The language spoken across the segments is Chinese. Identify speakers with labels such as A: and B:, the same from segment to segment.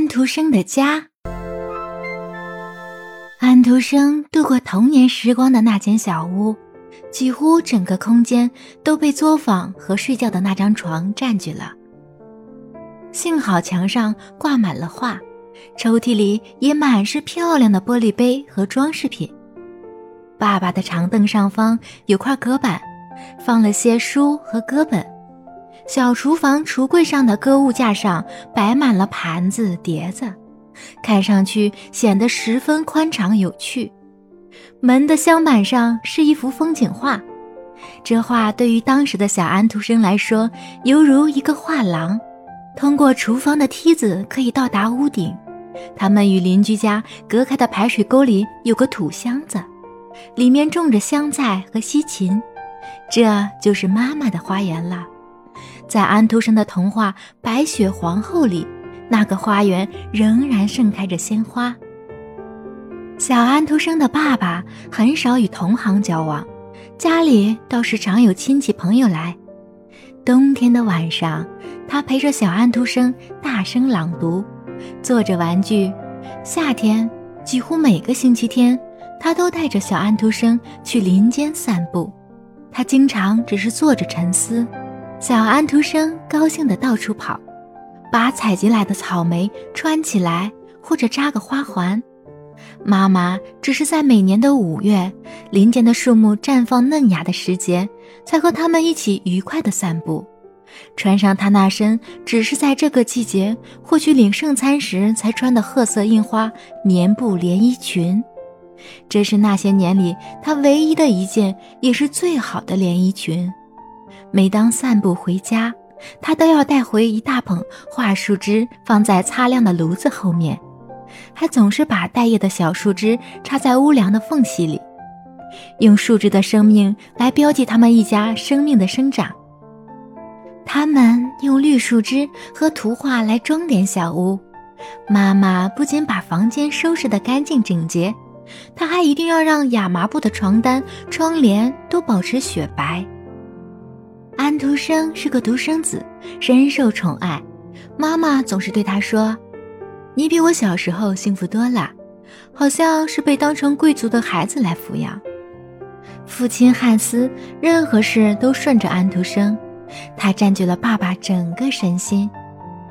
A: 安徒生的家。安徒生度过童年时光的那间小屋，几乎整个空间都被作坊和睡觉的那张床占据了。幸好墙上挂满了画，抽屉里也满是漂亮的玻璃杯和装饰品。爸爸的长凳上方有块隔板，放了些书和歌本。小厨房橱柜上的搁物架上摆满了盘子、碟子，看上去显得十分宽敞有趣。门的镶板上是一幅风景画，这画对于当时的小安徒生来说，犹如一个画廊。通过厨房的梯子可以到达屋顶。他们与邻居家隔开的排水沟里有个土箱子。里面种着香菜和西芹，这就是妈妈的花园了。在安徒生的童话《白雪皇后》里，那个花园仍然盛开着鲜花。小安徒生的爸爸很少与同行交往，家里倒是常有亲戚朋友来。冬天的晚上，他陪着小安徒生大声朗读，做着玩具；夏天，几乎每个星期天。他都带着小安徒生去林间散步，他经常只是坐着沉思。小安徒生高兴地到处跑，把采集来的草莓穿起来或者扎个花环。妈妈只是在每年的五月，林间的树木绽放嫩芽的时节，才和他们一起愉快地散步，穿上他那身只是在这个季节或去领圣餐时才穿的褐色印花棉布连衣裙。这是那些年里他唯一的一件，也是最好的连衣裙。每当散步回家，他都要带回一大捧桦树枝，放在擦亮的炉子后面，还总是把带叶的小树枝插在屋梁的缝隙里，用树枝的生命来标记他们一家生命的生长。他们用绿树枝和图画来装点小屋。妈妈不仅把房间收拾得干净整洁。他还一定要让亚麻布的床单、窗帘都保持雪白。安徒生是个独生子，深受宠爱。妈妈总是对他说：“你比我小时候幸福多了，好像是被当成贵族的孩子来抚养。”父亲汉斯任何事都顺着安徒生，他占据了爸爸整个身心，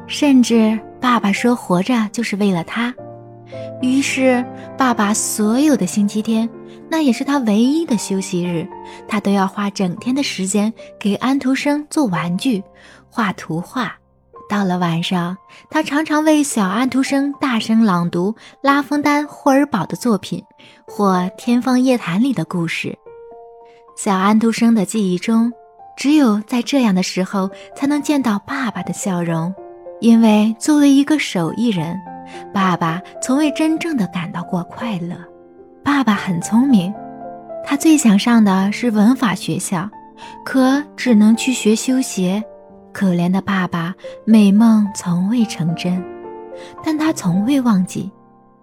A: 甚至爸爸说活着就是为了他。于是，爸爸所有的星期天，那也是他唯一的休息日，他都要花整天的时间给安徒生做玩具、画图画。到了晚上，他常常为小安徒生大声朗读拉封丹·霍尔堡的作品，或《天方夜谭》里的故事。小安徒生的记忆中，只有在这样的时候才能见到爸爸的笑容，因为作为一个手艺人。爸爸从未真正的感到过快乐。爸爸很聪明，他最想上的是文法学校，可只能去学修鞋。可怜的爸爸，美梦从未成真。但他从未忘记，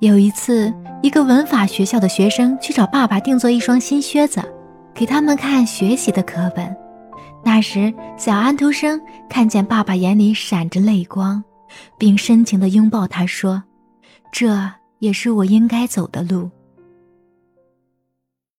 A: 有一次，一个文法学校的学生去找爸爸定做一双新靴子，给他们看学习的课本。那时，小安徒生看见爸爸眼里闪着泪光。并深情地拥抱他，说：“这也是我应该走的路。”